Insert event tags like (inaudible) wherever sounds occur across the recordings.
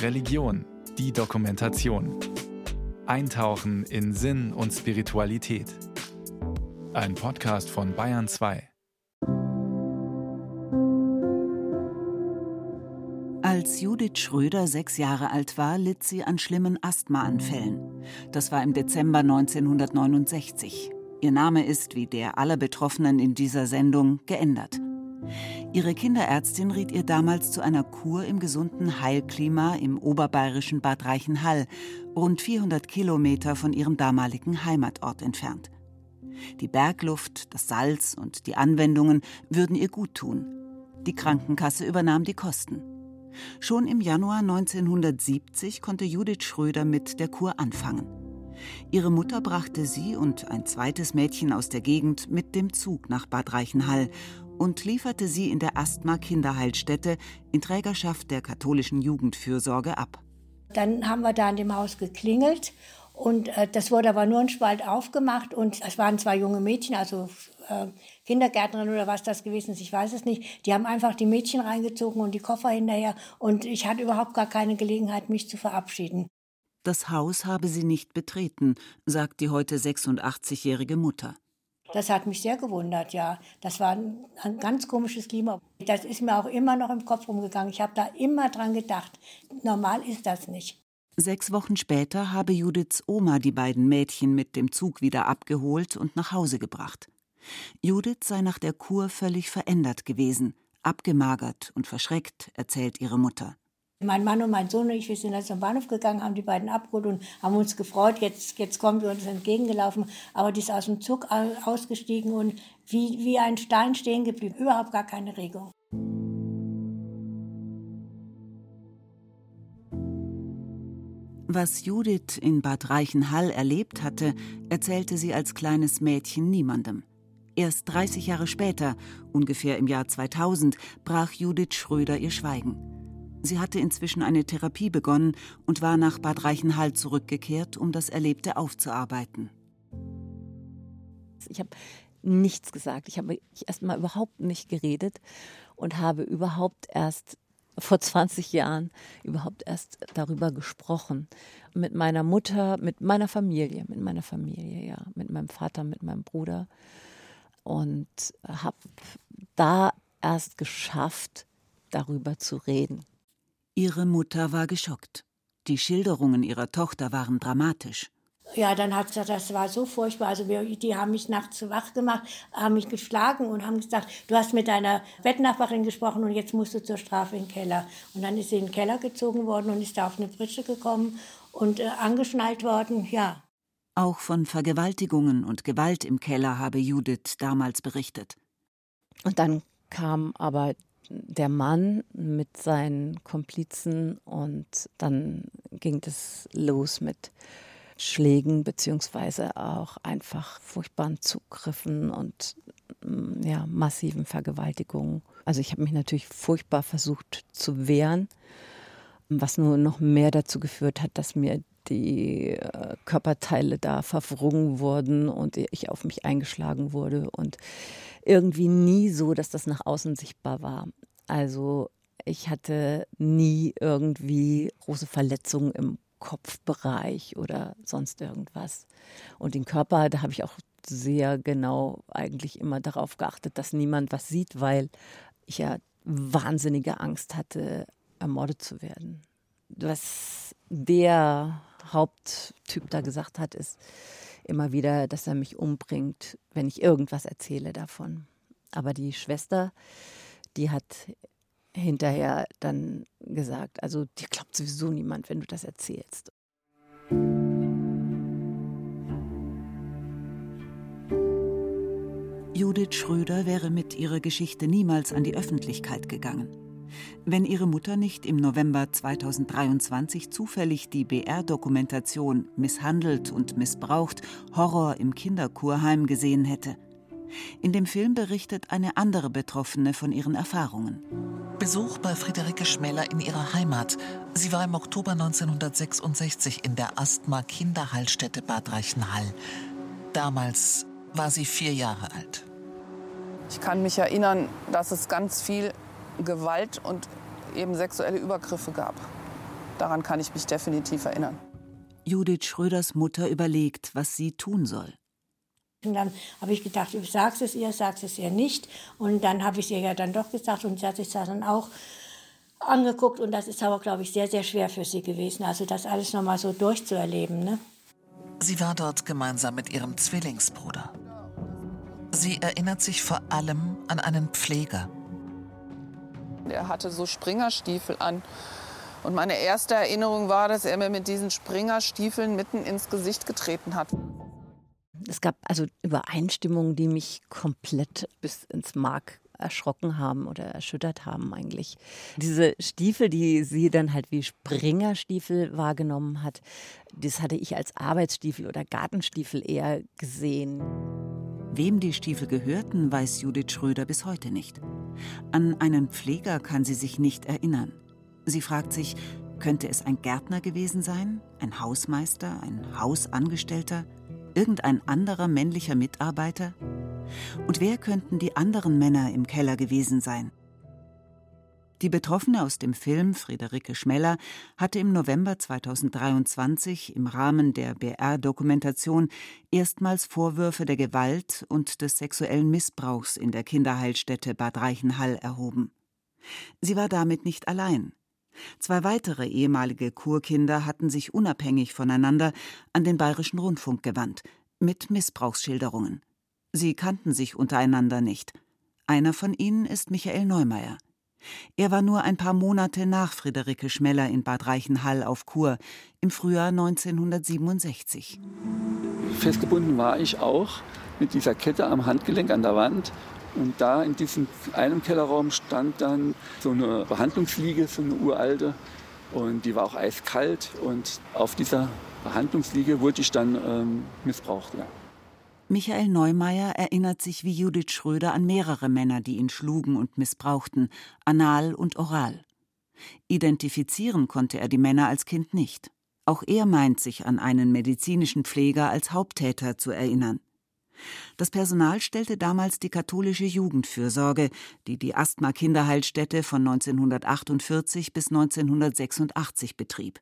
Religion, die Dokumentation. Eintauchen in Sinn und Spiritualität. Ein Podcast von Bayern 2. Als Judith Schröder sechs Jahre alt war, litt sie an schlimmen Asthmaanfällen. Das war im Dezember 1969. Ihr Name ist, wie der aller Betroffenen in dieser Sendung, geändert. Ihre Kinderärztin riet ihr damals zu einer Kur im gesunden Heilklima im oberbayerischen Bad Reichenhall, rund 400 Kilometer von ihrem damaligen Heimatort entfernt. Die Bergluft, das Salz und die Anwendungen würden ihr gut tun. Die Krankenkasse übernahm die Kosten. Schon im Januar 1970 konnte Judith Schröder mit der Kur anfangen. Ihre Mutter brachte sie und ein zweites Mädchen aus der Gegend mit dem Zug nach Bad Reichenhall und lieferte sie in der Asthma-Kinderheilstätte in Trägerschaft der katholischen Jugendfürsorge ab. Dann haben wir da in dem Haus geklingelt und äh, das wurde aber nur ein Spalt aufgemacht und es waren zwei junge Mädchen, also äh, Kindergärtnerin oder was das gewesen ist, ich weiß es nicht. Die haben einfach die Mädchen reingezogen und die Koffer hinterher und ich hatte überhaupt gar keine Gelegenheit, mich zu verabschieden. Das Haus habe sie nicht betreten, sagt die heute 86-jährige Mutter. Das hat mich sehr gewundert, ja. Das war ein, ganz komisches Klima. Das ist mir auch immer noch im Kopf rumgegangen. Ich habe da immer dran gedacht. Normal ist das nicht. Sechs Wochen später habe Judiths Oma die beiden Mädchen mit dem Zug wieder abgeholt und nach Hause gebracht. Judith sei nach der Kur völlig verändert gewesen, abgemagert und verschreckt, erzählt ihre Mutter. Mein Mann und mein Sohn und ich, wir sind dann zum Bahnhof gegangen, haben die beiden abgeholt und haben uns gefreut, jetzt, jetzt kommen wir uns entgegengelaufen. Aber die ist aus dem Zug ausgestiegen und wie, wie ein Stein stehen geblieben, überhaupt gar keine Regung. Was Judith in Bad Reichenhall erlebt hatte, erzählte sie als kleines Mädchen niemandem. Erst 30 Jahre später, ungefähr im Jahr 2000, brach Judith Schröder ihr Schweigen. Sie hatte inzwischen eine Therapie begonnen und war nach Bad Reichenhall zurückgekehrt, um das Erlebte aufzuarbeiten. Ich habe nichts gesagt. Ich habe erst mal überhaupt nicht geredet und habe überhaupt erst vor 20 Jahren überhaupt erst darüber gesprochen. Mit meiner Mutter, mit meiner Familie, mit meiner Familie, ja, mit meinem Vater, mit meinem Bruder. Und habe da erst geschafft, darüber zu reden. Ihre Mutter war geschockt. Die Schilderungen ihrer Tochter waren dramatisch. Ja, dann hat sie das war so furchtbar. Also wir, die haben mich nachts wach gemacht, haben mich geschlagen und haben gesagt, du hast mit deiner Bettnachbarin gesprochen und jetzt musst du zur Strafe in den Keller. Und dann ist sie in den Keller gezogen worden und ist da auf eine Pritsche gekommen und äh, angeschnallt worden, ja. Auch von Vergewaltigungen und Gewalt im Keller habe Judith damals berichtet. Und dann kam aber der Mann mit seinen Komplizen und dann ging es los mit Schlägen beziehungsweise auch einfach furchtbaren Zugriffen und mm, ja, massiven Vergewaltigungen. Also ich habe mich natürlich furchtbar versucht zu wehren, was nur noch mehr dazu geführt hat, dass mir die äh, Körperteile da verwrungen wurden und ich auf mich eingeschlagen wurde und irgendwie nie so, dass das nach außen sichtbar war. Also ich hatte nie irgendwie große Verletzungen im Kopfbereich oder sonst irgendwas. Und den Körper, da habe ich auch sehr genau eigentlich immer darauf geachtet, dass niemand was sieht, weil ich ja wahnsinnige Angst hatte, ermordet zu werden. Was der Haupttyp da gesagt hat, ist immer wieder, dass er mich umbringt, wenn ich irgendwas erzähle davon. Aber die Schwester, die hat hinterher dann gesagt, also dir glaubt sowieso niemand, wenn du das erzählst. Judith Schröder wäre mit ihrer Geschichte niemals an die Öffentlichkeit gegangen. Wenn ihre Mutter nicht im November 2023 zufällig die BR-Dokumentation Misshandelt und missbraucht Horror im Kinderkurheim gesehen hätte. In dem Film berichtet eine andere Betroffene von ihren Erfahrungen. Besuch bei Friederike Schmäler in ihrer Heimat. Sie war im Oktober 1966 in der Asthma-Kinderheilstätte Bad Reichenhall. Damals war sie vier Jahre alt. Ich kann mich erinnern, dass es ganz viel Gewalt und eben sexuelle Übergriffe gab. Daran kann ich mich definitiv erinnern. Judith Schröders Mutter überlegt, was sie tun soll. Und dann habe ich gedacht, ich sag's es ihr, sag's es ihr nicht. Und dann habe ich es ihr ja dann doch gesagt und sie hat sich das dann auch angeguckt. Und das ist aber, glaube ich, sehr, sehr schwer für sie gewesen. Also das alles nochmal so durchzuerleben. Ne? Sie war dort gemeinsam mit ihrem Zwillingsbruder. Sie erinnert sich vor allem an einen Pfleger. Er hatte so Springerstiefel an. Und meine erste Erinnerung war, dass er mir mit diesen Springerstiefeln mitten ins Gesicht getreten hat. Es gab also Übereinstimmungen, die mich komplett bis ins Mark erschrocken haben oder erschüttert haben eigentlich. Diese Stiefel, die sie dann halt wie Springerstiefel wahrgenommen hat, das hatte ich als Arbeitsstiefel oder Gartenstiefel eher gesehen. Wem die Stiefel gehörten, weiß Judith Schröder bis heute nicht. An einen Pfleger kann sie sich nicht erinnern. Sie fragt sich, könnte es ein Gärtner gewesen sein, ein Hausmeister, ein Hausangestellter, irgendein anderer männlicher Mitarbeiter? Und wer könnten die anderen Männer im Keller gewesen sein? Die Betroffene aus dem Film, Friederike Schmeller, hatte im November 2023 im Rahmen der BR-Dokumentation erstmals Vorwürfe der Gewalt und des sexuellen Missbrauchs in der Kinderheilstätte Bad Reichenhall erhoben. Sie war damit nicht allein. Zwei weitere ehemalige Kurkinder hatten sich unabhängig voneinander an den Bayerischen Rundfunk gewandt, mit Missbrauchsschilderungen. Sie kannten sich untereinander nicht. Einer von ihnen ist Michael Neumeier. Er war nur ein paar Monate nach Friederike Schmeller in Bad Reichenhall auf Kur, im Frühjahr 1967. Festgebunden war ich auch mit dieser Kette am Handgelenk an der Wand und da in diesem einen Kellerraum stand dann so eine Behandlungsliege, so eine uralte. Und die war auch eiskalt. Und auf dieser Behandlungsliege wurde ich dann ähm, missbraucht. Ja. Michael Neumeier erinnert sich wie Judith Schröder an mehrere Männer, die ihn schlugen und missbrauchten, anal und oral. Identifizieren konnte er die Männer als Kind nicht. Auch er meint sich an einen medizinischen Pfleger als Haupttäter zu erinnern. Das Personal stellte damals die katholische Jugendfürsorge, die die Asthma-Kinderheilstätte von 1948 bis 1986 betrieb.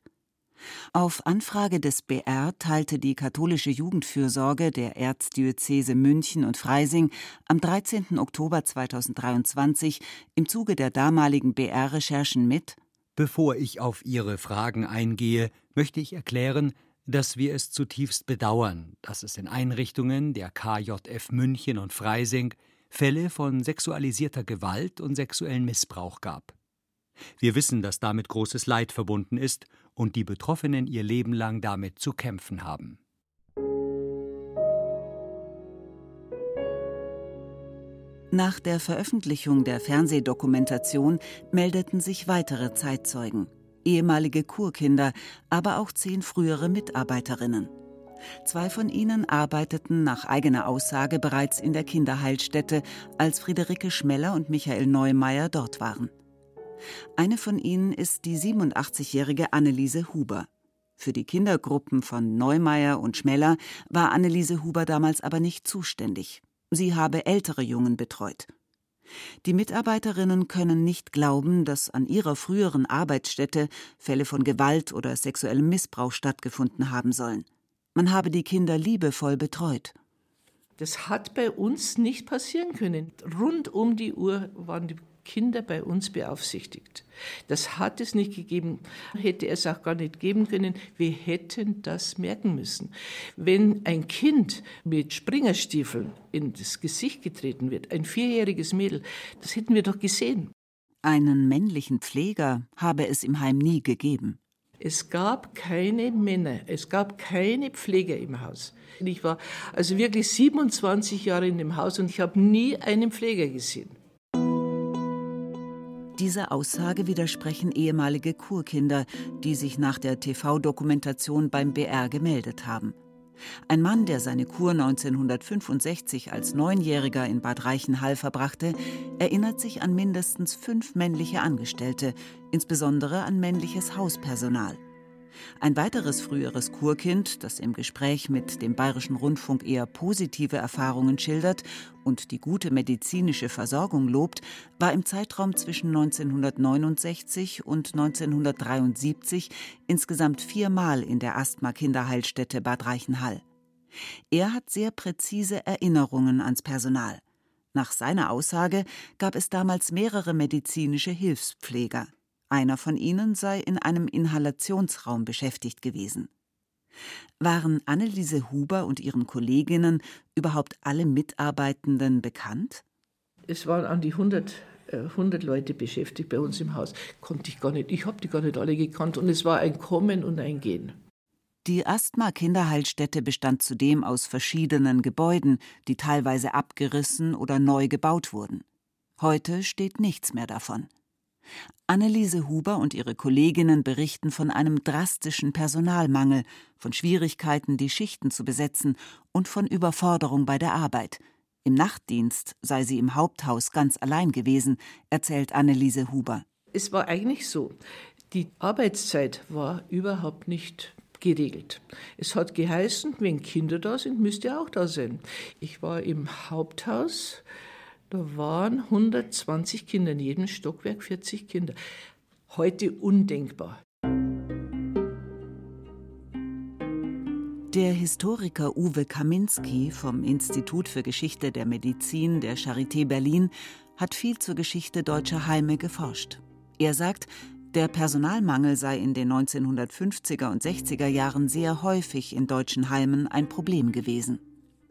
Auf Anfrage des BR teilte die katholische Jugendfürsorge der Erzdiözese München und Freising am 13. Oktober 2023 im Zuge der damaligen BR-Recherchen mit Bevor ich auf Ihre Fragen eingehe, möchte ich erklären, dass wir es zutiefst bedauern, dass es in Einrichtungen der KJF München und Freising Fälle von sexualisierter Gewalt und sexuellen Missbrauch gab. Wir wissen, dass damit großes Leid verbunden ist und die Betroffenen ihr Leben lang damit zu kämpfen haben. Nach der Veröffentlichung der Fernsehdokumentation meldeten sich weitere Zeitzeugen ehemalige Kurkinder, aber auch zehn frühere Mitarbeiterinnen. Zwei von ihnen arbeiteten nach eigener Aussage bereits in der Kinderheilstätte, als Friederike Schmeller und Michael Neumeier dort waren. Eine von ihnen ist die 87-jährige Anneliese Huber. Für die Kindergruppen von Neumeier und Schmeller war Anneliese Huber damals aber nicht zuständig. Sie habe ältere Jungen betreut. Die Mitarbeiterinnen können nicht glauben, dass an ihrer früheren Arbeitsstätte Fälle von Gewalt oder sexuellem Missbrauch stattgefunden haben sollen. Man habe die Kinder liebevoll betreut. Das hat bei uns nicht passieren können. Rund um die Uhr waren die Kinder bei uns beaufsichtigt. Das hat es nicht gegeben, hätte es auch gar nicht geben können. Wir hätten das merken müssen. Wenn ein Kind mit Springerstiefeln in das Gesicht getreten wird, ein vierjähriges Mädel, das hätten wir doch gesehen. Einen männlichen Pfleger habe es im Heim nie gegeben. Es gab keine Männer, es gab keine Pfleger im Haus. Ich war also wirklich 27 Jahre in dem Haus und ich habe nie einen Pfleger gesehen. Dieser Aussage widersprechen ehemalige Kurkinder, die sich nach der TV-Dokumentation beim BR gemeldet haben. Ein Mann, der seine Kur 1965 als Neunjähriger in Bad Reichenhall verbrachte, erinnert sich an mindestens fünf männliche Angestellte, insbesondere an männliches Hauspersonal. Ein weiteres früheres Kurkind, das im Gespräch mit dem Bayerischen Rundfunk eher positive Erfahrungen schildert und die gute medizinische Versorgung lobt, war im Zeitraum zwischen 1969 und 1973 insgesamt viermal in der Asthma-Kinderheilstätte Bad Reichenhall. Er hat sehr präzise Erinnerungen ans Personal. Nach seiner Aussage gab es damals mehrere medizinische Hilfspfleger. Einer von ihnen sei in einem Inhalationsraum beschäftigt gewesen. Waren Anneliese Huber und ihren Kolleginnen überhaupt alle Mitarbeitenden bekannt? Es waren an die 100, äh, 100 Leute beschäftigt bei uns im Haus. Konnte ich gar nicht. Ich habe die gar nicht alle gekannt und es war ein Kommen und ein Gehen. Die Asthma-Kinderheilstätte bestand zudem aus verschiedenen Gebäuden, die teilweise abgerissen oder neu gebaut wurden. Heute steht nichts mehr davon. Anneliese Huber und ihre Kolleginnen berichten von einem drastischen Personalmangel, von Schwierigkeiten, die Schichten zu besetzen und von Überforderung bei der Arbeit. Im Nachtdienst sei sie im Haupthaus ganz allein gewesen, erzählt Anneliese Huber. Es war eigentlich so, die Arbeitszeit war überhaupt nicht geregelt. Es hat geheißen, wenn Kinder da sind, müsst ihr auch da sein. Ich war im Haupthaus, da waren 120 Kinder in jedem Stockwerk, 40 Kinder. Heute undenkbar. Der Historiker Uwe Kaminski vom Institut für Geschichte der Medizin der Charité Berlin hat viel zur Geschichte deutscher Heime geforscht. Er sagt, der Personalmangel sei in den 1950er und 60er Jahren sehr häufig in deutschen Heimen ein Problem gewesen.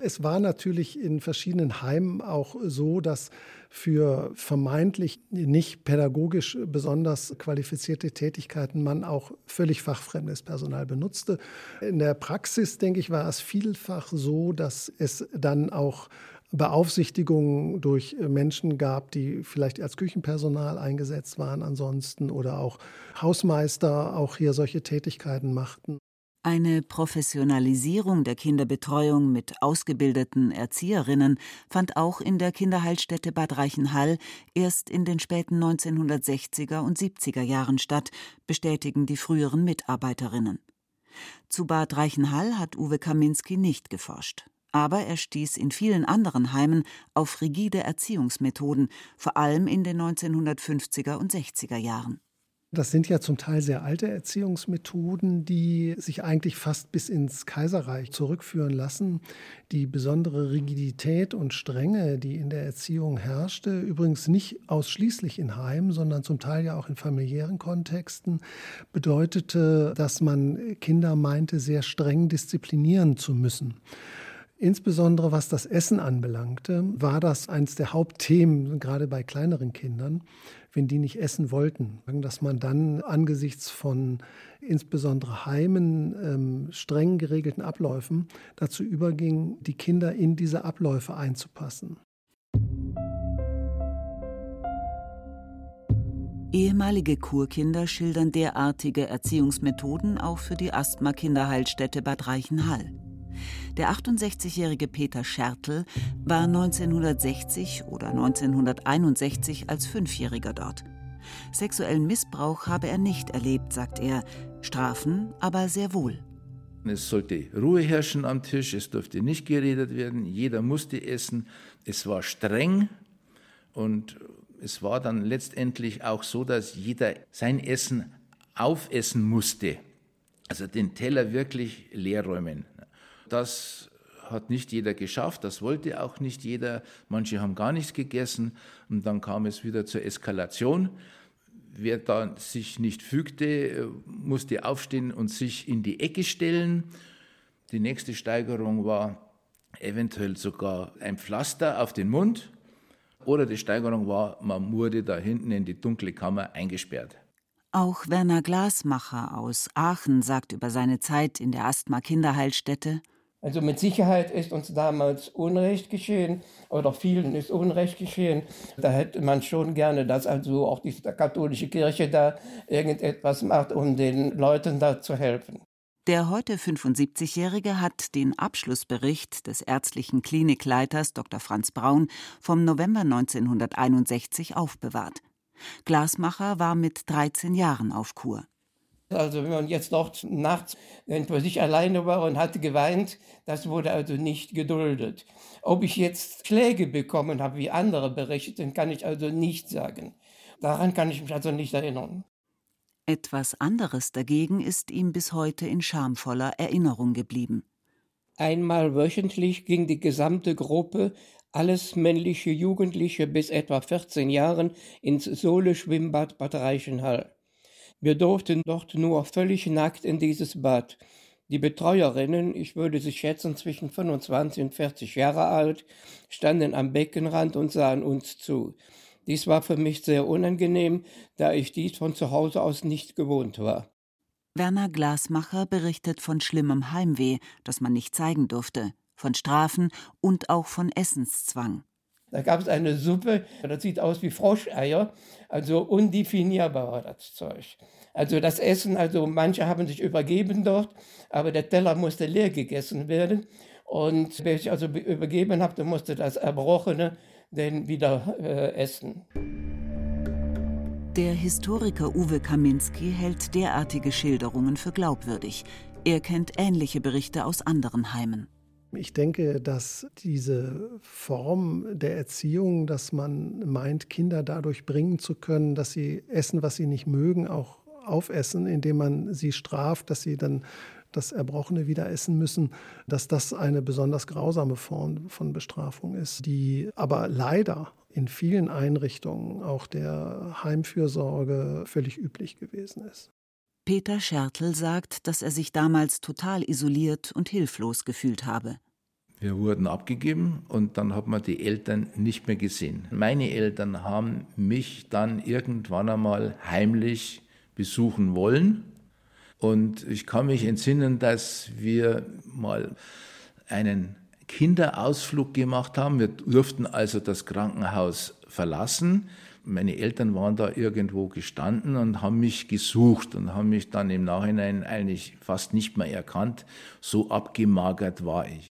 Es war natürlich in verschiedenen Heimen auch so, dass für vermeintlich nicht pädagogisch besonders qualifizierte Tätigkeiten man auch völlig fachfremdes Personal benutzte. In der Praxis, denke ich, war es vielfach so, dass es dann auch Beaufsichtigungen durch Menschen gab, die vielleicht als Küchenpersonal eingesetzt waren ansonsten oder auch Hausmeister auch hier solche Tätigkeiten machten. Eine Professionalisierung der Kinderbetreuung mit ausgebildeten Erzieherinnen fand auch in der Kinderheilstätte Bad Reichenhall erst in den späten 1960er und 70er Jahren statt, bestätigen die früheren Mitarbeiterinnen. Zu Bad Reichenhall hat Uwe Kaminski nicht geforscht. Aber er stieß in vielen anderen Heimen auf rigide Erziehungsmethoden, vor allem in den 1950er und 60er Jahren. Das sind ja zum Teil sehr alte Erziehungsmethoden, die sich eigentlich fast bis ins Kaiserreich zurückführen lassen. Die besondere Rigidität und Strenge, die in der Erziehung herrschte, übrigens nicht ausschließlich in Heimen, sondern zum Teil ja auch in familiären Kontexten, bedeutete, dass man Kinder meinte, sehr streng disziplinieren zu müssen. Insbesondere was das Essen anbelangte, war das eines der Hauptthemen, gerade bei kleineren Kindern wenn die nicht essen wollten. Dass man dann angesichts von insbesondere Heimen, ähm, streng geregelten Abläufen dazu überging, die Kinder in diese Abläufe einzupassen. Ehemalige Kurkinder schildern derartige Erziehungsmethoden auch für die Asthma-Kinderheilstätte Bad Reichenhall. Der 68-jährige Peter Schertl war 1960 oder 1961 als Fünfjähriger dort. Sexuellen Missbrauch habe er nicht erlebt, sagt er, Strafen aber sehr wohl. Es sollte Ruhe herrschen am Tisch, es durfte nicht geredet werden, jeder musste essen. Es war streng und es war dann letztendlich auch so, dass jeder sein Essen aufessen musste. Also den Teller wirklich leer räumen. Das hat nicht jeder geschafft, das wollte auch nicht jeder. Manche haben gar nichts gegessen und dann kam es wieder zur Eskalation. Wer da sich nicht fügte, musste aufstehen und sich in die Ecke stellen. Die nächste Steigerung war eventuell sogar ein Pflaster auf den Mund. Oder die Steigerung war, man wurde da hinten in die dunkle Kammer eingesperrt. Auch Werner Glasmacher aus Aachen sagt über seine Zeit in der Asthma-Kinderheilstätte: also mit Sicherheit ist uns damals Unrecht geschehen oder vielen ist Unrecht geschehen. Da hätte man schon gerne, dass also auch die katholische Kirche da irgendetwas macht, um den Leuten da zu helfen. Der heute 75-Jährige hat den Abschlussbericht des ärztlichen Klinikleiters Dr. Franz Braun vom November 1961 aufbewahrt. Glasmacher war mit 13 Jahren auf Kur. Also wenn man jetzt dort nachts für sich alleine war und hatte geweint, das wurde also nicht geduldet. Ob ich jetzt Schläge bekommen habe, wie andere berichten, kann ich also nicht sagen. Daran kann ich mich also nicht erinnern. Etwas anderes dagegen ist ihm bis heute in schamvoller Erinnerung geblieben. Einmal wöchentlich ging die gesamte Gruppe, alles männliche Jugendliche bis etwa 14 Jahren, ins Sohle-Schwimmbad Bad Reichenhall. Wir durften dort nur völlig nackt in dieses Bad. Die Betreuerinnen, ich würde sie schätzen zwischen 25 und 40 Jahre alt, standen am Beckenrand und sahen uns zu. Dies war für mich sehr unangenehm, da ich dies von zu Hause aus nicht gewohnt war. Werner Glasmacher berichtet von schlimmem Heimweh, das man nicht zeigen durfte, von Strafen und auch von Essenszwang. Da gab es eine Suppe, das sieht aus wie Froscheier, also undefinierbar war das Zeug. Also das Essen, also manche haben sich übergeben dort, aber der Teller musste leer gegessen werden. Und wer sich also übergeben hat, musste das Erbrochene denn wieder äh, essen. Der Historiker Uwe Kaminski hält derartige Schilderungen für glaubwürdig. Er kennt ähnliche Berichte aus anderen Heimen. Ich denke, dass diese Form der Erziehung, dass man meint, Kinder dadurch bringen zu können, dass sie essen, was sie nicht mögen, auch aufessen, indem man sie straft, dass sie dann das Erbrochene wieder essen müssen, dass das eine besonders grausame Form von Bestrafung ist, die aber leider in vielen Einrichtungen auch der Heimfürsorge völlig üblich gewesen ist. Peter Schertl sagt, dass er sich damals total isoliert und hilflos gefühlt habe. Wir wurden abgegeben und dann hat man die Eltern nicht mehr gesehen. Meine Eltern haben mich dann irgendwann einmal heimlich besuchen wollen. Und ich kann mich entsinnen, dass wir mal einen Kinderausflug gemacht haben. Wir durften also das Krankenhaus verlassen meine Eltern waren da irgendwo gestanden und haben mich gesucht und haben mich dann im Nachhinein eigentlich fast nicht mehr erkannt. So abgemagert war ich.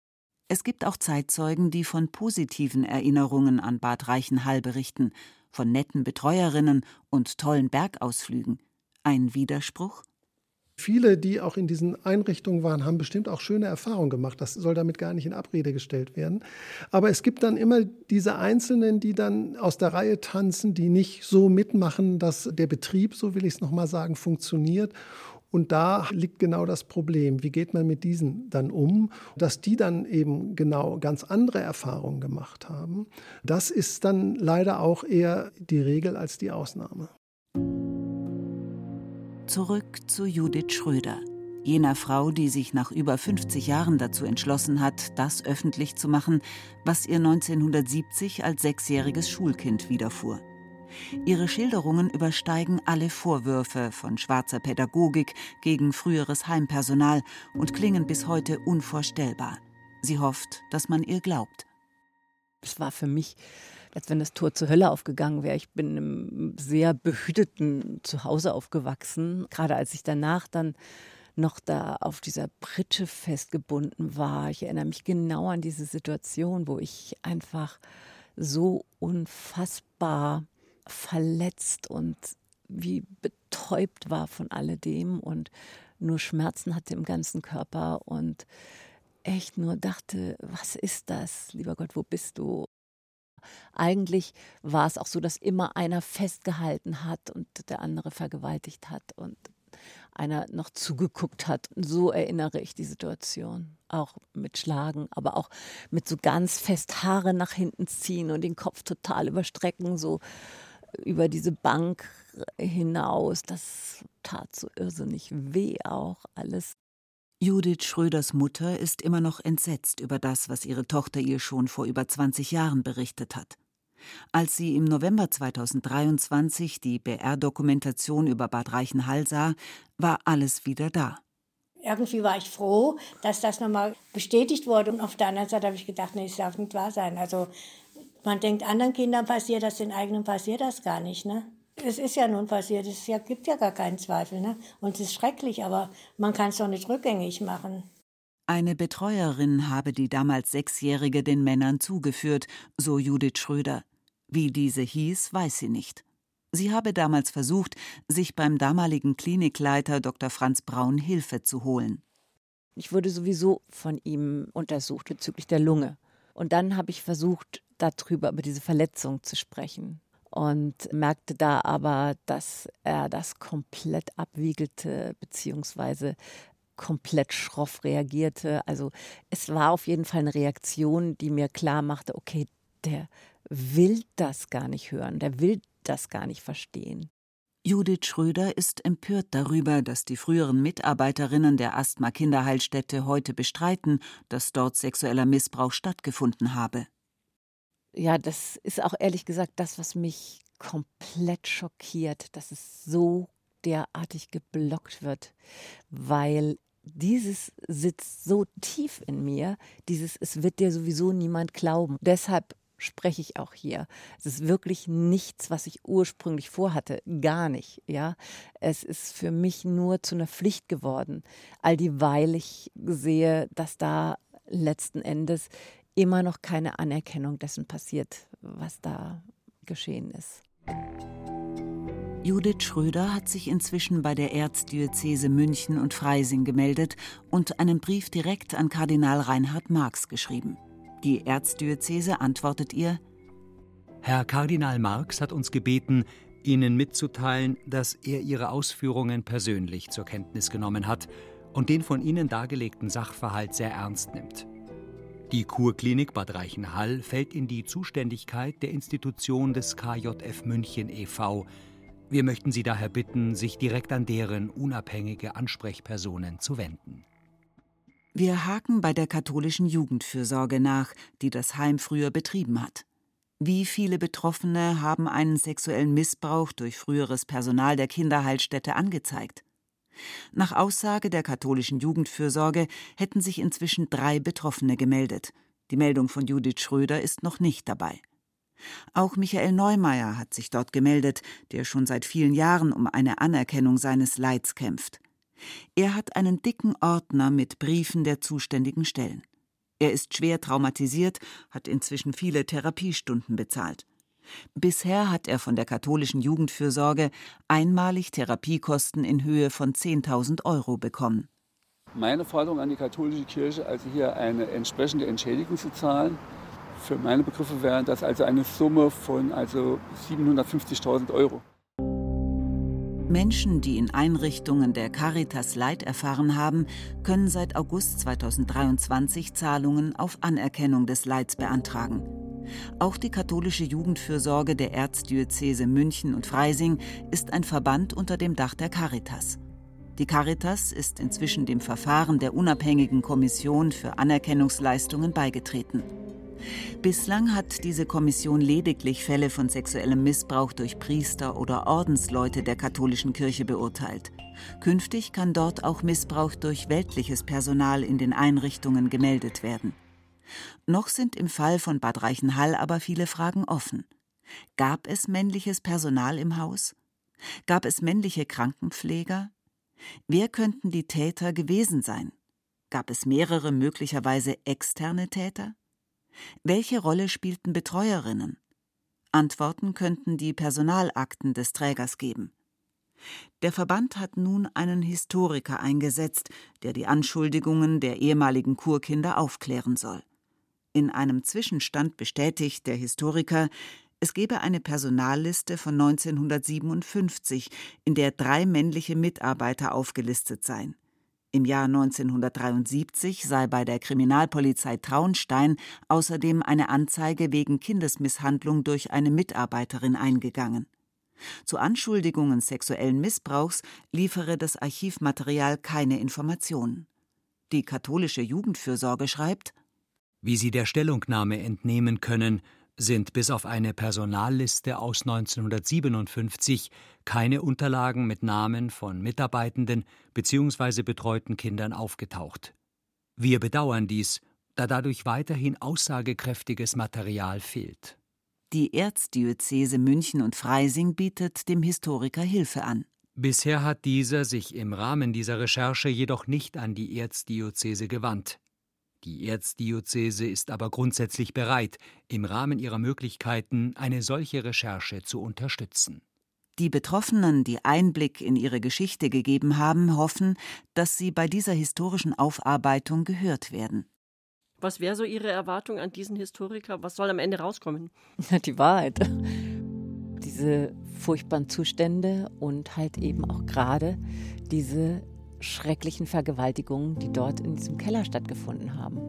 Es gibt auch Zeitzeugen, die von positiven Erinnerungen an Bad Reichenhall berichten, von netten Betreuerinnen und tollen Bergausflügen. Ein Widerspruch? Viele, die auch in diesen Einrichtungen waren, haben bestimmt auch schöne Erfahrungen gemacht. Das soll damit gar nicht in Abrede gestellt werden. Aber es gibt dann immer diese Einzelnen, die dann aus der Reihe tanzen, die nicht so mitmachen, dass der Betrieb, so will ich es nochmal sagen, funktioniert. Und da liegt genau das Problem. Wie geht man mit diesen dann um? Dass die dann eben genau ganz andere Erfahrungen gemacht haben, das ist dann leider auch eher die Regel als die Ausnahme. Zurück zu Judith Schröder, jener Frau, die sich nach über 50 Jahren dazu entschlossen hat, das öffentlich zu machen, was ihr 1970 als sechsjähriges Schulkind widerfuhr. Ihre Schilderungen übersteigen alle Vorwürfe von schwarzer Pädagogik gegen früheres Heimpersonal und klingen bis heute unvorstellbar. Sie hofft, dass man ihr glaubt. Es war für mich als wenn das Tor zur Hölle aufgegangen wäre. Ich bin im sehr behüteten Zuhause aufgewachsen. Gerade als ich danach dann noch da auf dieser Pritsche festgebunden war. Ich erinnere mich genau an diese Situation, wo ich einfach so unfassbar verletzt und wie betäubt war von alledem und nur Schmerzen hatte im ganzen Körper und echt nur dachte, was ist das? Lieber Gott, wo bist du? Eigentlich war es auch so, dass immer einer festgehalten hat und der andere vergewaltigt hat und einer noch zugeguckt hat. So erinnere ich die Situation. Auch mit Schlagen, aber auch mit so ganz fest Haare nach hinten ziehen und den Kopf total überstrecken, so über diese Bank hinaus. Das tat so irrsinnig weh auch alles. Judith Schröders Mutter ist immer noch entsetzt über das, was ihre Tochter ihr schon vor über 20 Jahren berichtet hat. Als sie im November 2023 die BR-Dokumentation über Bad Reichenhall sah, war alles wieder da. Irgendwie war ich froh, dass das nochmal bestätigt wurde. Und auf der anderen Seite habe ich gedacht, nee, es darf nicht wahr sein. Also man denkt, anderen Kindern passiert das, den eigenen passiert das gar nicht. Ne? Es ist ja nun passiert, es ja, gibt ja gar keinen Zweifel. Ne? Und es ist schrecklich, aber man kann es doch nicht rückgängig machen. Eine Betreuerin habe die damals Sechsjährige den Männern zugeführt, so Judith Schröder. Wie diese hieß, weiß sie nicht. Sie habe damals versucht, sich beim damaligen Klinikleiter Dr. Franz Braun Hilfe zu holen. Ich wurde sowieso von ihm untersucht bezüglich der Lunge. Und dann habe ich versucht, darüber, über diese Verletzung zu sprechen. Und merkte da aber, dass er das komplett abwiegelte, beziehungsweise komplett schroff reagierte. Also es war auf jeden Fall eine Reaktion, die mir klar machte, okay, der will das gar nicht hören, der will das gar nicht verstehen. Judith Schröder ist empört darüber, dass die früheren Mitarbeiterinnen der Asthma-Kinderheilstätte heute bestreiten, dass dort sexueller Missbrauch stattgefunden habe. Ja, das ist auch ehrlich gesagt das, was mich komplett schockiert, dass es so derartig geblockt wird, weil dieses sitzt so tief in mir, dieses es wird dir sowieso niemand glauben. Deshalb spreche ich auch hier. Es ist wirklich nichts, was ich ursprünglich vorhatte, gar nicht, ja. Es ist für mich nur zu einer Pflicht geworden, all dieweil ich sehe, dass da letzten Endes immer noch keine Anerkennung dessen passiert, was da geschehen ist. Judith Schröder hat sich inzwischen bei der Erzdiözese München und Freising gemeldet und einen Brief direkt an Kardinal Reinhard Marx geschrieben. Die Erzdiözese antwortet ihr: Herr Kardinal Marx hat uns gebeten, Ihnen mitzuteilen, dass er Ihre Ausführungen persönlich zur Kenntnis genommen hat und den von Ihnen dargelegten Sachverhalt sehr ernst nimmt. Die Kurklinik Bad Reichenhall fällt in die Zuständigkeit der Institution des KJF München e.V., wir möchten Sie daher bitten, sich direkt an deren unabhängige Ansprechpersonen zu wenden. Wir haken bei der katholischen Jugendfürsorge nach, die das Heim früher betrieben hat. Wie viele Betroffene haben einen sexuellen Missbrauch durch früheres Personal der Kinderheilstätte angezeigt? Nach Aussage der katholischen Jugendfürsorge hätten sich inzwischen drei Betroffene gemeldet. Die Meldung von Judith Schröder ist noch nicht dabei. Auch Michael Neumeier hat sich dort gemeldet, der schon seit vielen Jahren um eine Anerkennung seines Leids kämpft. Er hat einen dicken Ordner mit Briefen der zuständigen Stellen. Er ist schwer traumatisiert, hat inzwischen viele Therapiestunden bezahlt. Bisher hat er von der katholischen Jugendfürsorge einmalig Therapiekosten in Höhe von 10.000 Euro bekommen. Meine Forderung an die katholische Kirche, also hier eine entsprechende Entschädigung zu zahlen, für meine Begriffe wäre das also eine Summe von also 750.000 Euro. Menschen, die in Einrichtungen der Caritas Leid erfahren haben, können seit August 2023 Zahlungen auf Anerkennung des Leids beantragen. Auch die katholische Jugendfürsorge der Erzdiözese München und Freising ist ein Verband unter dem Dach der Caritas. Die Caritas ist inzwischen dem Verfahren der unabhängigen Kommission für Anerkennungsleistungen beigetreten. Bislang hat diese Kommission lediglich Fälle von sexuellem Missbrauch durch Priester oder Ordensleute der katholischen Kirche beurteilt. Künftig kann dort auch Missbrauch durch weltliches Personal in den Einrichtungen gemeldet werden. Noch sind im Fall von Bad Reichenhall aber viele Fragen offen. Gab es männliches Personal im Haus? Gab es männliche Krankenpfleger? Wer könnten die Täter gewesen sein? Gab es mehrere möglicherweise externe Täter? Welche Rolle spielten Betreuerinnen? Antworten könnten die Personalakten des Trägers geben. Der Verband hat nun einen Historiker eingesetzt, der die Anschuldigungen der ehemaligen Kurkinder aufklären soll. In einem Zwischenstand bestätigt der Historiker, es gebe eine Personalliste von 1957, in der drei männliche Mitarbeiter aufgelistet seien. Im Jahr 1973 sei bei der Kriminalpolizei Traunstein außerdem eine Anzeige wegen Kindesmisshandlung durch eine Mitarbeiterin eingegangen. Zu Anschuldigungen sexuellen Missbrauchs liefere das Archivmaterial keine Informationen. Die katholische Jugendfürsorge schreibt Wie Sie der Stellungnahme entnehmen können, sind bis auf eine Personalliste aus 1957 keine Unterlagen mit Namen von Mitarbeitenden bzw. betreuten Kindern aufgetaucht. Wir bedauern dies, da dadurch weiterhin aussagekräftiges Material fehlt. Die Erzdiözese München und Freising bietet dem Historiker Hilfe an. Bisher hat dieser sich im Rahmen dieser Recherche jedoch nicht an die Erzdiözese gewandt. Die Erzdiözese ist aber grundsätzlich bereit, im Rahmen ihrer Möglichkeiten eine solche Recherche zu unterstützen. Die Betroffenen, die Einblick in ihre Geschichte gegeben haben, hoffen, dass sie bei dieser historischen Aufarbeitung gehört werden. Was wäre so Ihre Erwartung an diesen Historiker? Was soll am Ende rauskommen? (laughs) Die Wahrheit. Diese furchtbaren Zustände und halt eben auch gerade diese schrecklichen Vergewaltigungen, die dort in diesem Keller stattgefunden haben.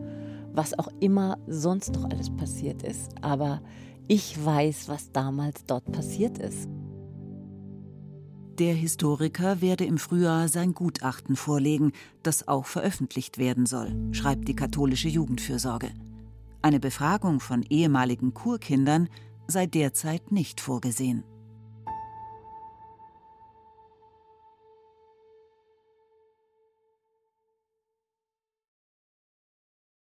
Was auch immer sonst noch alles passiert ist. Aber ich weiß, was damals dort passiert ist. Der Historiker werde im Frühjahr sein Gutachten vorlegen, das auch veröffentlicht werden soll, schreibt die katholische Jugendfürsorge. Eine Befragung von ehemaligen Kurkindern sei derzeit nicht vorgesehen.